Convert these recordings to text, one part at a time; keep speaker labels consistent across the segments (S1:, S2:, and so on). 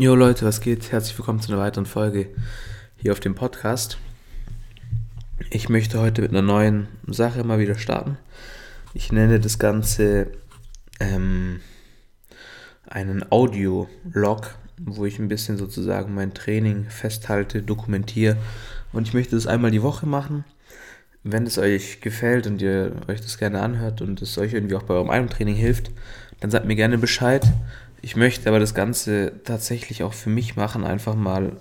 S1: Jo Leute, was geht? Herzlich willkommen zu einer weiteren Folge hier auf dem Podcast. Ich möchte heute mit einer neuen Sache mal wieder starten. Ich nenne das Ganze ähm, einen Audio-Log, wo ich ein bisschen sozusagen mein Training festhalte, dokumentiere. Und ich möchte das einmal die Woche machen. Wenn es euch gefällt und ihr euch das gerne anhört und es euch irgendwie auch bei eurem eigenen Training hilft, dann sagt mir gerne Bescheid. Ich möchte aber das Ganze tatsächlich auch für mich machen, einfach mal,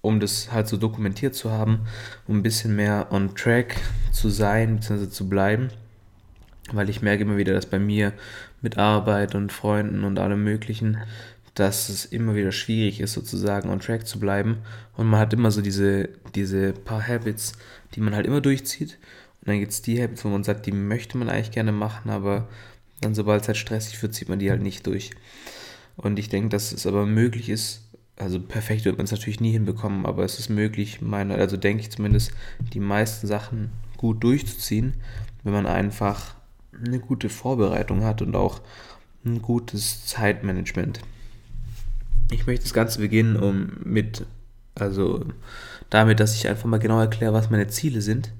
S1: um das halt so dokumentiert zu haben, um ein bisschen mehr on track zu sein, bzw. zu bleiben. Weil ich merke immer wieder, dass bei mir mit Arbeit und Freunden und allem Möglichen, dass es immer wieder schwierig ist, sozusagen on track zu bleiben. Und man hat immer so diese, diese paar Habits, die man halt immer durchzieht. Und dann gibt es die Habits, wo man sagt, die möchte man eigentlich gerne machen, aber dann, sobald es halt stressig wird, zieht man die halt nicht durch. Und ich denke, dass es aber möglich ist, also perfekt wird man es natürlich nie hinbekommen, aber es ist möglich, meine, also denke ich zumindest, die meisten Sachen gut durchzuziehen, wenn man einfach eine gute Vorbereitung hat und auch ein gutes Zeitmanagement. Ich möchte das Ganze beginnen um mit, also damit, dass ich einfach mal genau erkläre, was meine Ziele sind.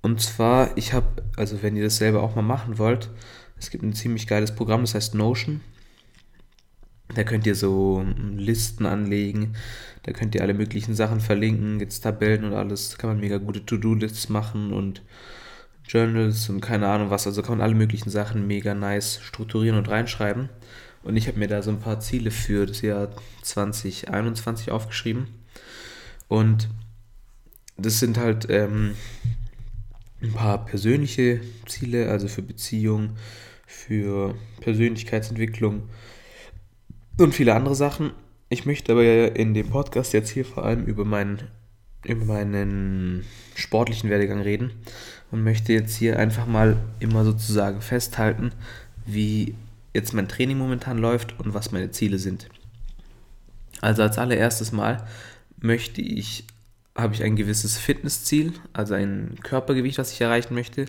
S1: Und zwar, ich habe, also wenn ihr das selber auch mal machen wollt, es gibt ein ziemlich geiles Programm, das heißt Notion. Da könnt ihr so Listen anlegen, da könnt ihr alle möglichen Sachen verlinken, jetzt Tabellen und alles, da kann man mega gute To-Do-Lists machen und Journals und keine Ahnung was, also kann man alle möglichen Sachen mega nice strukturieren und reinschreiben. Und ich habe mir da so ein paar Ziele für das Jahr 2021 aufgeschrieben. Und das sind halt ähm, ein paar persönliche Ziele, also für Beziehung, für Persönlichkeitsentwicklung und viele andere Sachen. Ich möchte aber in dem Podcast jetzt hier vor allem über meinen, über meinen sportlichen Werdegang reden und möchte jetzt hier einfach mal immer sozusagen festhalten, wie jetzt mein Training momentan läuft und was meine Ziele sind. Also als allererstes Mal möchte ich habe ich ein gewisses Fitnessziel, also ein Körpergewicht, was ich erreichen möchte.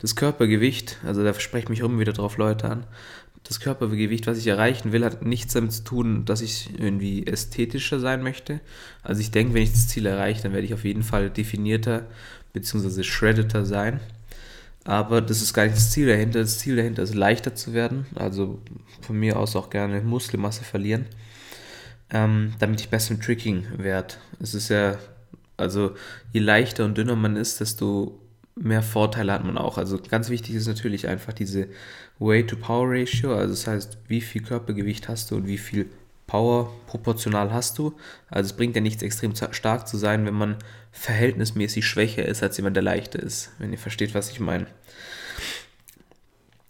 S1: Das Körpergewicht, also da sprechen mich immer wieder drauf Leute an, das Körpergewicht, was ich erreichen will, hat nichts damit zu tun, dass ich irgendwie ästhetischer sein möchte. Also ich denke, wenn ich das Ziel erreiche, dann werde ich auf jeden Fall definierter bzw. shreddeter sein. Aber das ist gar nicht das Ziel dahinter. Das Ziel dahinter ist leichter zu werden. Also von mir aus auch gerne Muskelmasse verlieren. Ähm, damit ich besser im Tricking werde. Es ist ja, also je leichter und dünner man ist, desto mehr Vorteile hat man auch. Also ganz wichtig ist natürlich einfach diese Weight-to-Power-Ratio, also das heißt, wie viel Körpergewicht hast du und wie viel Power proportional hast du. Also es bringt ja nichts extrem stark zu sein, wenn man verhältnismäßig schwächer ist als jemand, der leichter ist, wenn ihr versteht, was ich meine.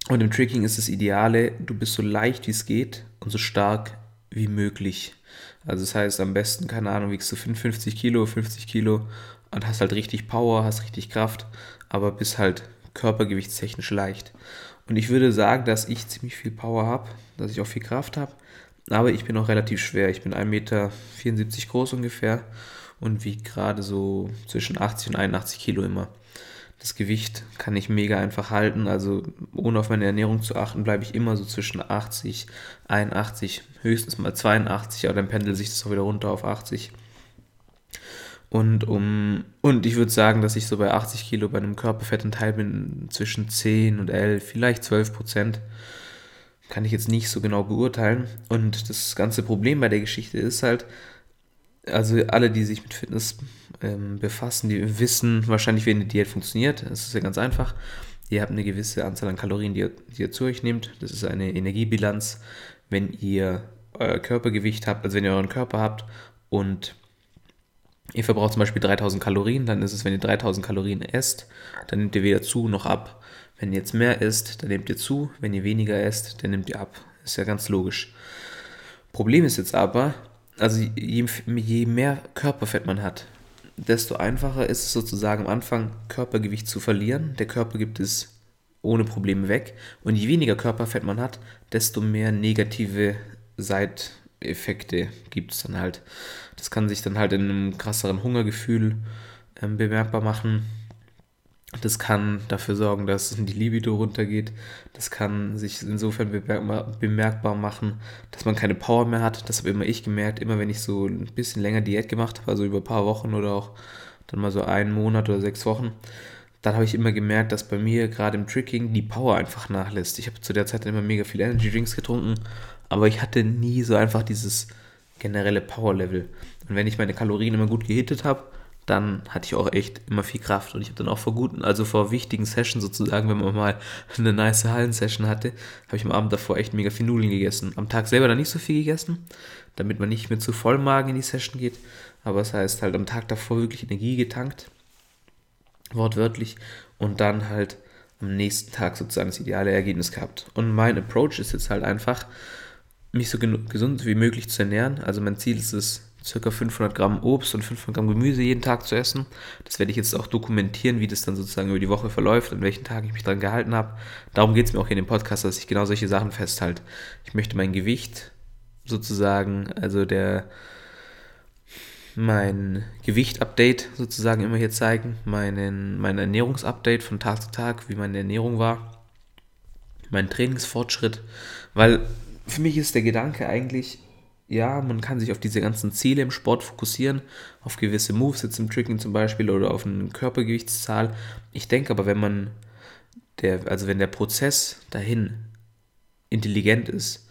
S1: Und im Tricking ist das Ideale, du bist so leicht wie es geht und so stark wie möglich. Also das heißt, am besten, keine Ahnung, wiegst du 55 Kilo, 50 Kilo und hast halt richtig Power, hast richtig Kraft, aber bist halt körpergewichtstechnisch leicht. Und ich würde sagen, dass ich ziemlich viel Power habe, dass ich auch viel Kraft habe, aber ich bin auch relativ schwer. Ich bin 1,74 Meter groß ungefähr und wiege gerade so zwischen 80 und 81 Kilo immer. Das Gewicht kann ich mega einfach halten, also ohne auf meine Ernährung zu achten, bleibe ich immer so zwischen 80, 81, höchstens mal 82, aber dann pendelt sich das auch wieder runter auf 80. Und, um, und ich würde sagen, dass ich so bei 80 Kilo bei einem Körperfettanteil bin zwischen 10 und 11, vielleicht 12 Prozent. Kann ich jetzt nicht so genau beurteilen. Und das ganze Problem bei der Geschichte ist halt, also alle, die sich mit Fitness ähm, befassen, die wissen wahrscheinlich, wie eine Diät funktioniert. Das ist ja ganz einfach. Ihr habt eine gewisse Anzahl an Kalorien, die ihr, die ihr zu euch nehmt. Das ist eine Energiebilanz, wenn ihr euer Körpergewicht habt, also wenn ihr euren Körper habt und Ihr verbraucht zum Beispiel 3000 Kalorien, dann ist es, wenn ihr 3000 Kalorien esst, dann nehmt ihr weder zu noch ab. Wenn ihr jetzt mehr esst, dann nehmt ihr zu. Wenn ihr weniger esst, dann nehmt ihr ab. Ist ja ganz logisch. Problem ist jetzt aber, also je, je mehr Körperfett man hat, desto einfacher ist es sozusagen am Anfang Körpergewicht zu verlieren. Der Körper gibt es ohne Probleme weg. Und je weniger Körperfett man hat, desto mehr negative Seit Effekte gibt es dann halt. Das kann sich dann halt in einem krasseren Hungergefühl ähm, bemerkbar machen. Das kann dafür sorgen, dass die Libido runtergeht. Das kann sich insofern bemerkbar machen, dass man keine Power mehr hat. Das habe immer ich gemerkt. Immer wenn ich so ein bisschen länger Diät gemacht habe, also über ein paar Wochen oder auch dann mal so einen Monat oder sechs Wochen, dann habe ich immer gemerkt, dass bei mir gerade im Tricking die Power einfach nachlässt. Ich habe zu der Zeit immer mega viel Energy Drinks getrunken, aber ich hatte nie so einfach dieses generelle Power Level. Und wenn ich meine Kalorien immer gut gehittet habe, dann hatte ich auch echt immer viel Kraft. Und ich habe dann auch vor guten, also vor wichtigen Sessions sozusagen, wenn man mal eine nice Hallensession hatte, habe ich am Abend davor echt mega viel Nudeln gegessen. Am Tag selber dann nicht so viel gegessen, damit man nicht mehr zu voll Magen in die Session geht. Aber das heißt halt am Tag davor wirklich Energie getankt, wortwörtlich, und dann halt am nächsten Tag sozusagen das ideale Ergebnis gehabt. Und mein Approach ist jetzt halt einfach, mich so gesund wie möglich zu ernähren. Also mein Ziel ist es, circa 500 Gramm Obst und 500 Gramm Gemüse jeden Tag zu essen. Das werde ich jetzt auch dokumentieren, wie das dann sozusagen über die Woche verläuft, an welchen Tagen ich mich daran gehalten habe. Darum geht es mir auch hier in dem Podcast, dass ich genau solche Sachen festhalte. Ich möchte mein Gewicht sozusagen, also der mein Gewicht-Update sozusagen immer hier zeigen, meinen, mein Ernährungsupdate von Tag zu Tag, wie meine Ernährung war, mein Trainingsfortschritt, weil für mich ist der Gedanke eigentlich, ja, man kann sich auf diese ganzen Ziele im Sport fokussieren, auf gewisse Moves, jetzt im Tricking zum Beispiel oder auf eine Körpergewichtszahl. Ich denke aber, wenn man der, also wenn der Prozess dahin intelligent ist,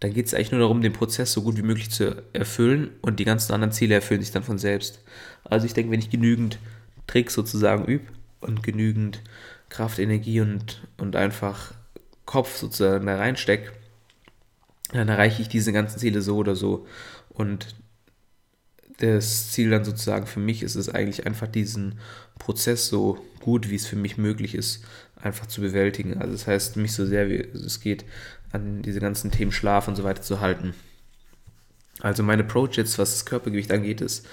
S1: dann geht es eigentlich nur darum, den Prozess so gut wie möglich zu erfüllen und die ganzen anderen Ziele erfüllen sich dann von selbst. Also ich denke, wenn ich genügend Tricks sozusagen übe und genügend Kraft, Energie und, und einfach Kopf sozusagen da reinstecke, dann erreiche ich diese ganzen Ziele so oder so. Und das Ziel dann sozusagen für mich ist es eigentlich einfach diesen Prozess so gut, wie es für mich möglich ist, einfach zu bewältigen. Also das heißt, mich so sehr wie es geht, an diese ganzen Themen Schlaf und so weiter zu halten. Also mein Approach jetzt, was das Körpergewicht angeht, ist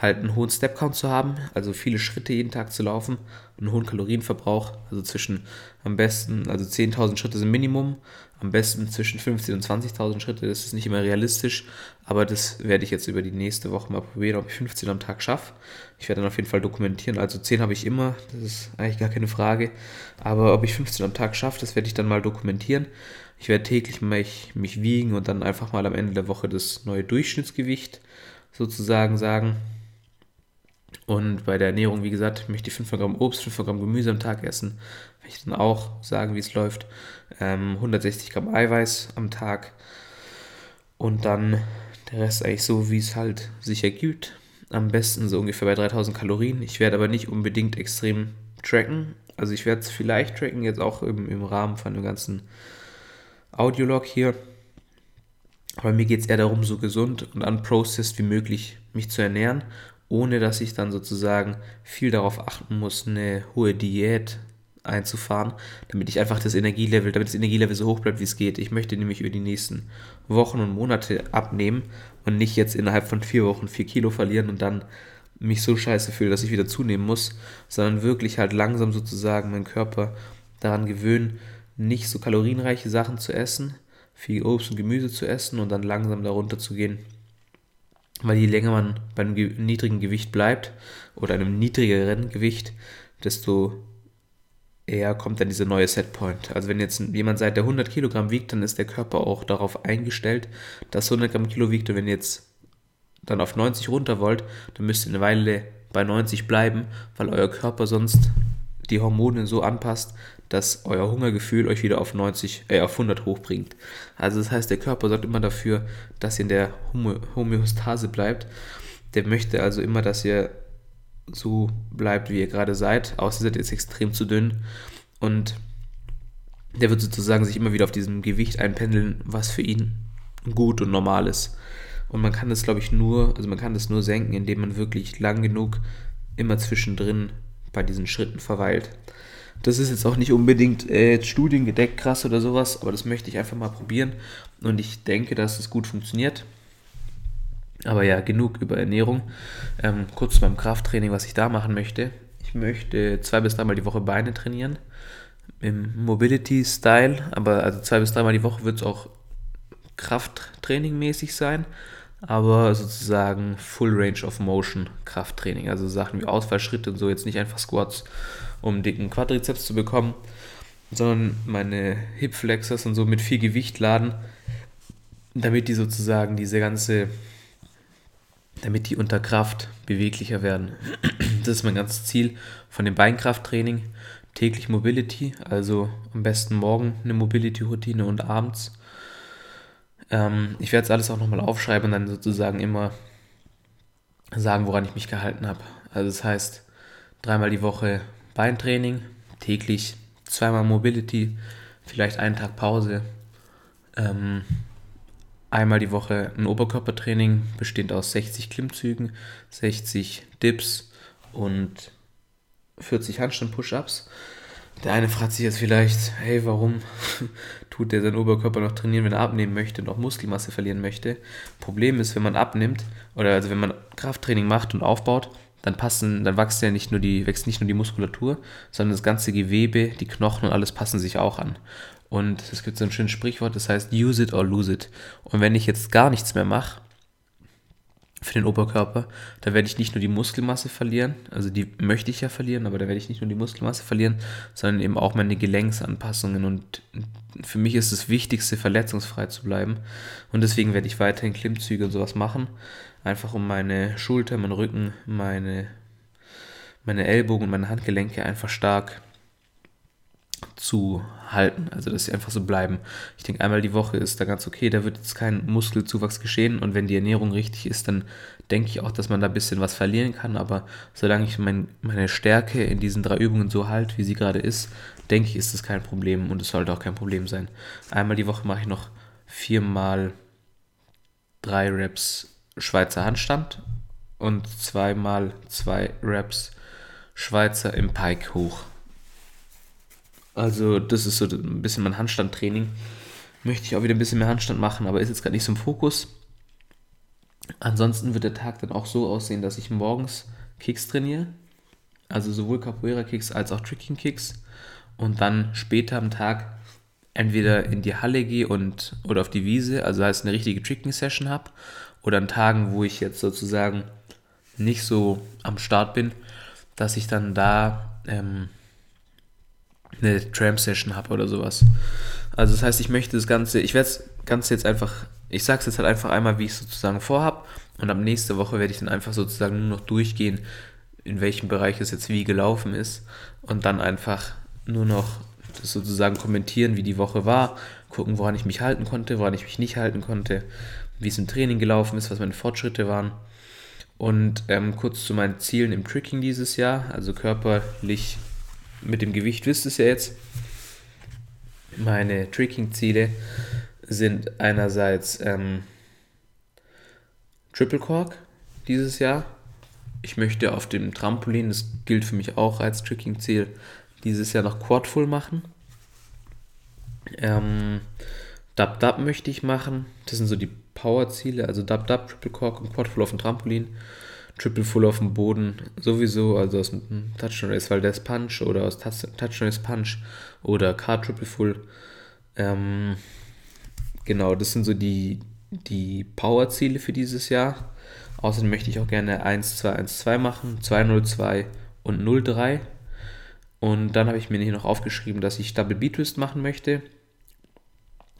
S1: halt einen hohen Step Count zu haben, also viele Schritte jeden Tag zu laufen, einen hohen Kalorienverbrauch, also zwischen am besten, also 10.000 Schritte sind Minimum, am besten zwischen 15.000 und 20.000 Schritte, das ist nicht immer realistisch, aber das werde ich jetzt über die nächste Woche mal probieren, ob ich 15 am Tag schaffe. Ich werde dann auf jeden Fall dokumentieren, also 10 habe ich immer, das ist eigentlich gar keine Frage, aber ob ich 15 am Tag schaffe, das werde ich dann mal dokumentieren. Ich werde täglich mich, mich wiegen und dann einfach mal am Ende der Woche das neue Durchschnittsgewicht sozusagen sagen. Und bei der Ernährung, wie gesagt, möchte ich 500 Gramm Obst, 500 Gramm Gemüse am Tag essen. Werde ich dann auch sagen, wie es läuft. Ähm, 160 Gramm Eiweiß am Tag. Und dann der Rest eigentlich so, wie es halt sich ergibt. Am besten so ungefähr bei 3000 Kalorien. Ich werde aber nicht unbedingt extrem tracken. Also ich werde es vielleicht tracken, jetzt auch im, im Rahmen von dem ganzen Audiolog hier. Aber mir geht es eher darum, so gesund und unprocessed wie möglich mich zu ernähren ohne dass ich dann sozusagen viel darauf achten muss, eine hohe Diät einzufahren, damit ich einfach das Energielevel, damit das Energielevel so hoch bleibt, wie es geht. Ich möchte nämlich über die nächsten Wochen und Monate abnehmen und nicht jetzt innerhalb von vier Wochen vier Kilo verlieren und dann mich so scheiße fühle, dass ich wieder zunehmen muss, sondern wirklich halt langsam sozusagen meinen Körper daran gewöhnen, nicht so kalorienreiche Sachen zu essen, viel Obst und Gemüse zu essen und dann langsam darunter zu gehen weil je länger man bei einem niedrigen Gewicht bleibt oder einem niedrigeren Gewicht, desto eher kommt dann dieser neue Setpoint. Also wenn jetzt jemand seit der 100 Kilogramm wiegt, dann ist der Körper auch darauf eingestellt, dass 100 Gramm Kilo wiegt und wenn ihr jetzt dann auf 90 runter wollt, dann müsst ihr eine Weile bei 90 bleiben, weil euer Körper sonst die Hormone so anpasst, dass euer Hungergefühl euch wieder auf 90, äh, auf 100 hochbringt. Also das heißt, der Körper sorgt immer dafür, dass ihr in der Homöostase bleibt. Der möchte also immer, dass ihr so bleibt, wie ihr gerade seid, außer ihr seid jetzt extrem zu dünn und der wird sozusagen sich immer wieder auf diesem Gewicht einpendeln, was für ihn gut und normal ist. Und man kann das, glaube ich, nur, also man kann das nur senken, indem man wirklich lang genug immer zwischendrin bei diesen Schritten verweilt. Das ist jetzt auch nicht unbedingt äh, studiengedeckt krass oder sowas, aber das möchte ich einfach mal probieren und ich denke, dass es gut funktioniert. Aber ja, genug über Ernährung. Ähm, kurz beim Krafttraining, was ich da machen möchte. Ich möchte zwei bis dreimal die Woche Beine trainieren. Im Mobility-Style, aber also zwei bis dreimal die Woche wird es auch Krafttraining mäßig sein aber sozusagen Full Range of Motion Krafttraining, also Sachen wie Ausfallschritte und so, jetzt nicht einfach Squats um einen dicken Quadrizeps zu bekommen, sondern meine Hip Flexors und so mit viel Gewicht laden, damit die sozusagen diese ganze, damit die unter Kraft beweglicher werden. Das ist mein ganzes Ziel von dem Beinkrafttraining. Täglich Mobility, also am besten morgen eine Mobility-Routine und abends. Ähm, ich werde es alles auch nochmal aufschreiben und dann sozusagen immer sagen, woran ich mich gehalten habe. Also das heißt, dreimal die Woche Beintraining, täglich zweimal Mobility, vielleicht einen Tag Pause, ähm, einmal die Woche ein Oberkörpertraining, bestehend aus 60 Klimmzügen, 60 Dips und 40 Handstand-Push-Ups. Der eine fragt sich jetzt vielleicht, hey, warum tut der seinen Oberkörper noch trainieren, wenn er abnehmen möchte und auch Muskelmasse verlieren möchte? Problem ist, wenn man abnimmt oder also wenn man Krafttraining macht und aufbaut, dann passen, dann wächst ja nicht nur die, wächst nicht nur die Muskulatur, sondern das ganze Gewebe, die Knochen und alles passen sich auch an. Und es gibt so ein schönes Sprichwort, das heißt use it or lose it. Und wenn ich jetzt gar nichts mehr mache, für den Oberkörper. Da werde ich nicht nur die Muskelmasse verlieren, also die möchte ich ja verlieren, aber da werde ich nicht nur die Muskelmasse verlieren, sondern eben auch meine Gelenksanpassungen. Und für mich ist das Wichtigste, verletzungsfrei zu bleiben. Und deswegen werde ich weiterhin Klimmzüge und sowas machen. Einfach um meine Schulter, meinen Rücken, meine, meine Ellbogen und meine Handgelenke einfach stark zu halten. Also, dass sie einfach so bleiben. Ich denke, einmal die Woche ist da ganz okay. Da wird jetzt kein Muskelzuwachs geschehen. Und wenn die Ernährung richtig ist, dann denke ich auch, dass man da ein bisschen was verlieren kann. Aber solange ich mein, meine Stärke in diesen drei Übungen so halte, wie sie gerade ist, denke ich, ist das kein Problem. Und es sollte auch kein Problem sein. Einmal die Woche mache ich noch viermal drei Reps Schweizer Handstand und zweimal zwei Reps Schweizer im Pike hoch. Also das ist so ein bisschen mein Handstandtraining. Möchte ich auch wieder ein bisschen mehr Handstand machen, aber ist jetzt gerade nicht so im Fokus. Ansonsten wird der Tag dann auch so aussehen, dass ich morgens Kicks trainiere. Also sowohl Capoeira Kicks als auch Tricking Kicks. Und dann später am Tag entweder in die Halle gehe und oder auf die Wiese, also heißt eine richtige Tricking Session habe. Oder an Tagen, wo ich jetzt sozusagen nicht so am Start bin, dass ich dann da ähm, eine Tram-Session habe oder sowas. Also das heißt, ich möchte das Ganze, ich werde das Ganze jetzt einfach, ich sage es jetzt halt einfach einmal, wie ich es sozusagen vorhab und ab nächste Woche werde ich dann einfach sozusagen nur noch durchgehen, in welchem Bereich es jetzt wie gelaufen ist und dann einfach nur noch das sozusagen kommentieren, wie die Woche war, gucken, woran ich mich halten konnte, woran ich mich nicht halten konnte, wie es im Training gelaufen ist, was meine Fortschritte waren. Und ähm, kurz zu meinen Zielen im Tricking dieses Jahr, also körperlich mit dem Gewicht wisst ihr es ja jetzt. Meine Tricking-Ziele sind einerseits ähm, Triple Cork dieses Jahr. Ich möchte auf dem Trampolin, das gilt für mich auch als Tricking-Ziel, dieses Jahr noch Quad Full machen. Ähm, Dub Dub möchte ich machen. Das sind so die Power-Ziele, also Dub Dub, Triple Cork und Quad Full auf dem Trampolin. Triple Full auf dem Boden sowieso, also aus dem Touchdown Race Valdez Punch oder aus Touchdown Race Punch oder Car Triple Full. Ähm, genau, das sind so die, die Power-Ziele für dieses Jahr. Außerdem möchte ich auch gerne 1-2-1-2 machen, 2-0-2 und 0-3. Und dann habe ich mir hier noch aufgeschrieben, dass ich Double B-Twist machen möchte.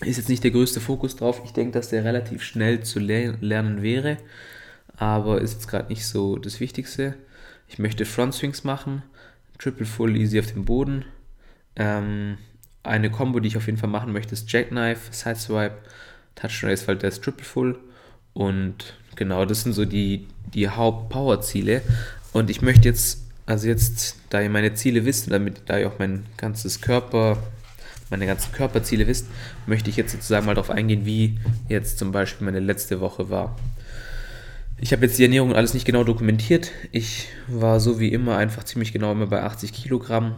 S1: Ist jetzt nicht der größte Fokus drauf. Ich denke, dass der relativ schnell zu lernen wäre aber ist jetzt gerade nicht so das Wichtigste. Ich möchte Front Swings machen, Triple Full Easy auf dem Boden. Ähm, eine Combo, die ich auf jeden Fall machen möchte, ist Jackknife, Sideswipe, Touch Race, weil der ist Triple Full. Und genau, das sind so die, die Haupt-Power-Ziele. Und ich möchte jetzt, also jetzt, da ihr meine Ziele wisst, damit da ihr auch mein ganzes Körper, meine ganzen Körperziele wisst, möchte ich jetzt sozusagen mal darauf eingehen, wie jetzt zum Beispiel meine letzte Woche war. Ich habe jetzt die Ernährung alles nicht genau dokumentiert. Ich war so wie immer einfach ziemlich genau immer bei 80 Kilogramm.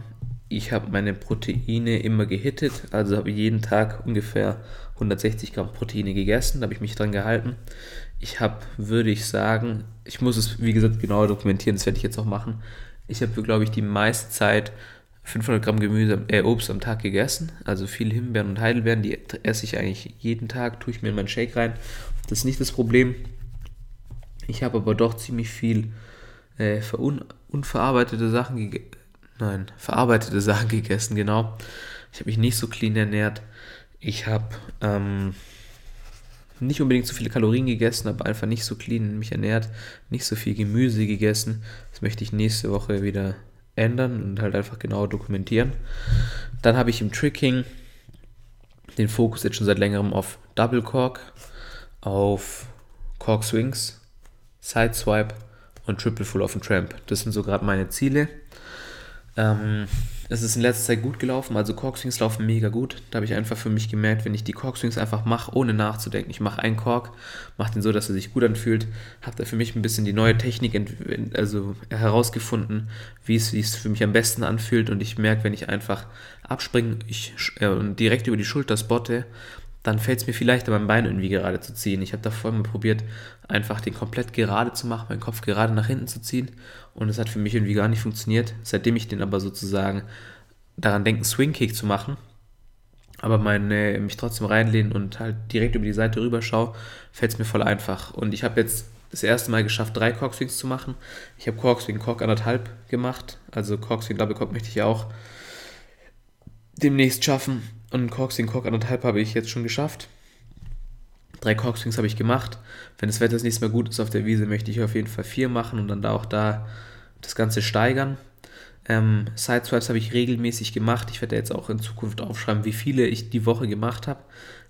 S1: Ich habe meine Proteine immer gehittet, also habe jeden Tag ungefähr 160 Gramm Proteine gegessen, da habe ich mich dran gehalten. Ich habe, würde ich sagen, ich muss es wie gesagt genauer dokumentieren, das werde ich jetzt auch machen. Ich habe, glaube ich, die meiste Zeit 500 Gramm Gemüse, äh, Obst am Tag gegessen, also viel Himbeeren und Heidelbeeren, die esse ich eigentlich jeden Tag, tue ich mir in meinen Shake rein. Das ist nicht das Problem. Ich habe aber doch ziemlich viel äh, unverarbeitete Sachen gegessen. nein, verarbeitete Sachen gegessen, genau. Ich habe mich nicht so clean ernährt. Ich habe ähm, nicht unbedingt so viele Kalorien gegessen, aber einfach nicht so clean mich ernährt, nicht so viel Gemüse gegessen. Das möchte ich nächste Woche wieder ändern und halt einfach genau dokumentieren. Dann habe ich im Tricking den Fokus jetzt schon seit längerem auf Double Cork, auf Cork Swings, Side Swipe und Triple Full auf dem Tramp. Das sind so gerade meine Ziele. Ähm, es ist in letzter Zeit gut gelaufen, also Corkswings laufen mega gut. Da habe ich einfach für mich gemerkt, wenn ich die Corkswings einfach mache, ohne nachzudenken. Ich mache einen Kork, mache den so, dass er sich gut anfühlt. Habe da für mich ein bisschen die neue Technik also herausgefunden, wie es, es für mich am besten anfühlt. Und ich merke, wenn ich einfach abspringe ich, äh, und direkt über die Schulter spotte, dann fällt es mir vielleicht an meinem Bein irgendwie gerade zu ziehen. Ich habe da vorhin mal probiert, einfach den komplett gerade zu machen, meinen Kopf gerade nach hinten zu ziehen und es hat für mich irgendwie gar nicht funktioniert. Seitdem ich den aber sozusagen daran denke, Swing Kick zu machen, aber meine, mich trotzdem reinlehnen und halt direkt über die Seite rüber schaue, fällt es mir voll einfach. Und ich habe jetzt das erste Mal geschafft, drei Corkswings zu machen. Ich habe Corkswing Cork anderthalb gemacht, also Corkswing Double Cork möchte ich auch demnächst schaffen. Und Corkswing Cork anderthalb habe ich jetzt schon geschafft. Drei Corkswings habe ich gemacht. Wenn das Wetter das nächste Mal gut ist auf der Wiese, möchte ich auf jeden Fall vier machen und dann da auch da das Ganze steigern. Ähm, Sideswipes habe ich regelmäßig gemacht. Ich werde jetzt auch in Zukunft aufschreiben, wie viele ich die Woche gemacht habe.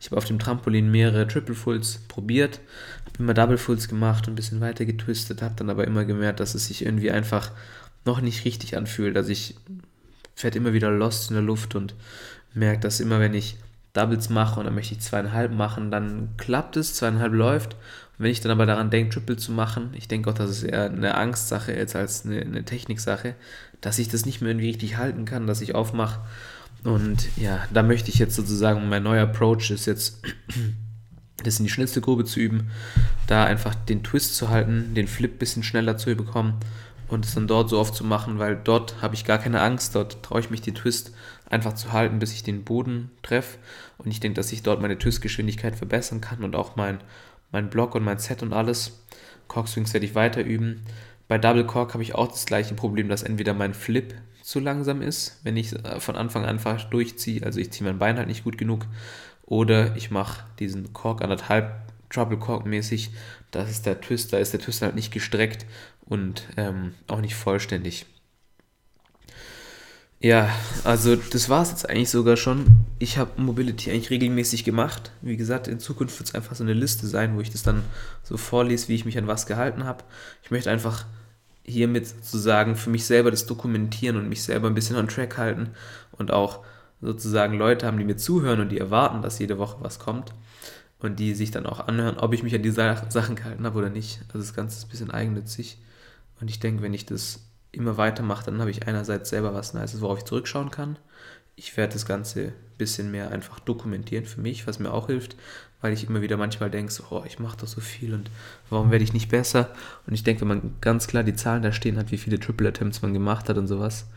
S1: Ich habe auf dem Trampolin mehrere Triple Fulls probiert, habe immer Double Fulls gemacht und ein bisschen weiter getwistet, habe dann aber immer gemerkt, dass es sich irgendwie einfach noch nicht richtig anfühlt. Also ich werde immer wieder lost in der Luft und merke, dass immer wenn ich Doubles mache und dann möchte ich zweieinhalb machen, dann klappt es, zweieinhalb läuft. Und wenn ich dann aber daran denke, Triple zu machen, ich denke auch, das ist eher eine Angstsache jetzt als eine, eine Techniksache, dass ich das nicht mehr irgendwie richtig halten kann, dass ich aufmache. Und ja, da möchte ich jetzt sozusagen, mein neuer Approach ist jetzt, das in die schnellste Grube zu üben, da einfach den Twist zu halten, den Flip ein bisschen schneller zu bekommen und es dann dort so oft zu machen, weil dort habe ich gar keine Angst, dort traue ich mich den Twist einfach zu halten, bis ich den Boden treffe und ich denke, dass ich dort meine Twistgeschwindigkeit verbessern kann und auch mein, mein Block und mein Set und alles. Corkswings werde ich weiter üben. Bei Double Cork habe ich auch das gleiche Problem, dass entweder mein Flip zu langsam ist, wenn ich äh, von Anfang an einfach durchziehe, also ich ziehe mein Bein halt nicht gut genug, oder ich mache diesen Cork anderthalb Trouble Cork mäßig, das ist der Twist, da ist der Twist halt nicht gestreckt und ähm, auch nicht vollständig. Ja, also das war es jetzt eigentlich sogar schon. Ich habe Mobility eigentlich regelmäßig gemacht. Wie gesagt, in Zukunft wird es einfach so eine Liste sein, wo ich das dann so vorlese, wie ich mich an was gehalten habe. Ich möchte einfach hiermit sozusagen für mich selber das dokumentieren und mich selber ein bisschen on track halten und auch sozusagen Leute haben, die mir zuhören und die erwarten, dass jede Woche was kommt und die sich dann auch anhören, ob ich mich an die Sachen gehalten habe oder nicht. Also das Ganze ist ein bisschen eigennützig. Und ich denke, wenn ich das immer weitermache, dann habe ich einerseits selber was Nices, worauf ich zurückschauen kann. Ich werde das Ganze ein bisschen mehr einfach dokumentieren für mich, was mir auch hilft, weil ich immer wieder manchmal denke, so, oh, ich mache doch so viel und warum werde ich nicht besser? Und ich denke, wenn man ganz klar die Zahlen da stehen hat, wie viele Triple Attempts man gemacht hat und sowas,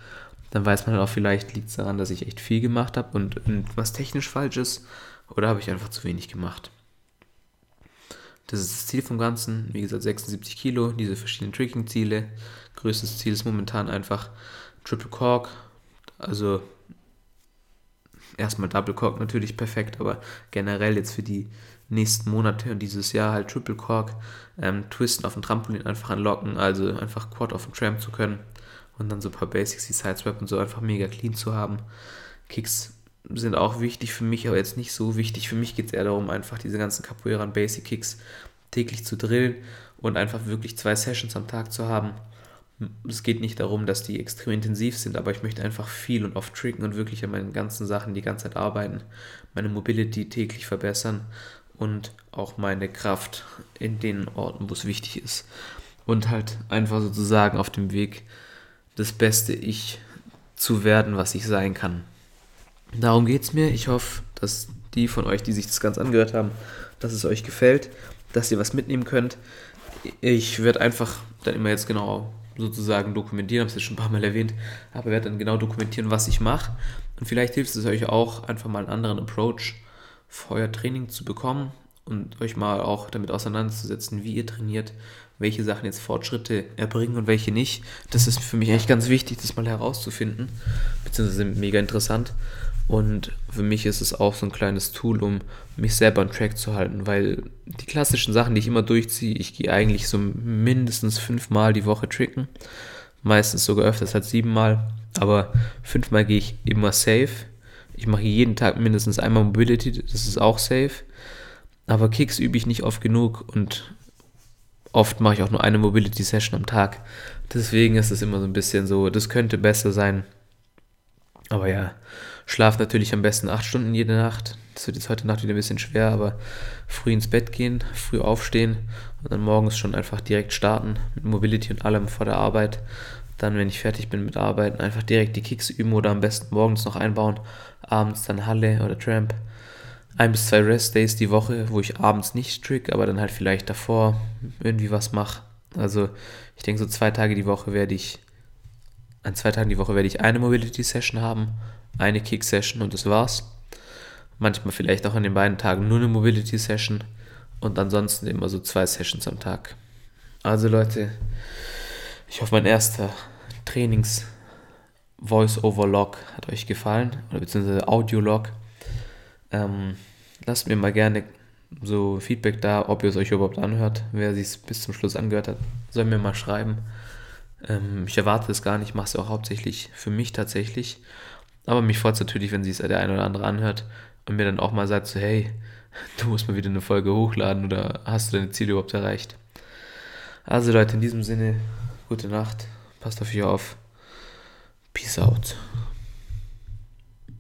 S1: dann weiß man auch, vielleicht liegt es daran, dass ich echt viel gemacht habe und, und was technisch falsch ist, oder habe ich einfach zu wenig gemacht. Das ist das Ziel vom Ganzen. Wie gesagt, 76 Kilo, diese verschiedenen Tricking-Ziele. Größtes Ziel ist momentan einfach Triple Cork. Also erstmal Double Cork natürlich perfekt, aber generell jetzt für die nächsten Monate und dieses Jahr halt Triple Cork, ähm, Twisten auf dem Trampolin einfach anlocken, also einfach Quad auf dem Tramp zu können und dann so ein paar Basics wie Sideswap und so einfach mega clean zu haben. Kicks sind auch wichtig für mich, aber jetzt nicht so wichtig. Für mich geht es eher darum, einfach diese ganzen Capoeira und Basic Kicks täglich zu drillen und einfach wirklich zwei Sessions am Tag zu haben. Es geht nicht darum, dass die extrem intensiv sind, aber ich möchte einfach viel und oft tricken und wirklich an meinen ganzen Sachen die ganze Zeit arbeiten, meine Mobility täglich verbessern und auch meine Kraft in den Orten, wo es wichtig ist. Und halt einfach sozusagen auf dem Weg, das beste Ich zu werden, was ich sein kann. Darum geht es mir. Ich hoffe, dass die von euch, die sich das ganz angehört haben, dass es euch gefällt, dass ihr was mitnehmen könnt. Ich werde einfach dann immer jetzt genau sozusagen dokumentieren, habe es jetzt schon ein paar Mal erwähnt, aber werde dann genau dokumentieren, was ich mache. Und vielleicht hilft es euch auch, einfach mal einen anderen Approach für euer Training zu bekommen und euch mal auch damit auseinanderzusetzen, wie ihr trainiert, welche Sachen jetzt Fortschritte erbringen und welche nicht. Das ist für mich echt ganz wichtig, das mal herauszufinden, beziehungsweise mega interessant. Und für mich ist es auch so ein kleines Tool, um mich selber on Track zu halten, weil die klassischen Sachen, die ich immer durchziehe, ich gehe eigentlich so mindestens fünfmal die Woche tricken. Meistens sogar öfters als siebenmal. Aber fünfmal gehe ich immer safe. Ich mache jeden Tag mindestens einmal Mobility, das ist auch safe. Aber Kicks übe ich nicht oft genug und oft mache ich auch nur eine Mobility Session am Tag. Deswegen ist es immer so ein bisschen so, das könnte besser sein. Aber ja, schlaf natürlich am besten acht Stunden jede Nacht. Das wird jetzt heute Nacht wieder ein bisschen schwer, aber früh ins Bett gehen, früh aufstehen und dann morgens schon einfach direkt starten mit Mobility und allem vor der Arbeit. Dann, wenn ich fertig bin mit Arbeiten, einfach direkt die Kicks üben oder am besten morgens noch einbauen. Abends dann Halle oder Tramp ein bis zwei Rest-Days die Woche, wo ich abends nicht trick, aber dann halt vielleicht davor irgendwie was mache. Also ich denke, so zwei Tage die Woche werde ich, an zwei Tagen die Woche werde ich eine Mobility-Session haben, eine Kick-Session und das war's. Manchmal vielleicht auch an den beiden Tagen nur eine Mobility-Session und ansonsten immer so zwei Sessions am Tag. Also Leute, ich hoffe, mein erster Trainings Voice-Over-Log hat euch gefallen oder beziehungsweise Audio-Log. Ähm, lasst mir mal gerne so Feedback da, ob ihr es euch überhaupt anhört. Wer sich es bis zum Schluss angehört hat, soll mir mal schreiben. Ähm, ich erwarte es gar nicht, mache es auch hauptsächlich für mich tatsächlich. Aber mich freut es natürlich, wenn sich es der eine oder andere anhört und mir dann auch mal sagt, so, hey, du musst mal wieder eine Folge hochladen oder hast du deine Ziele überhaupt erreicht? Also Leute, in diesem Sinne, gute Nacht, passt auf euch auf. Peace out.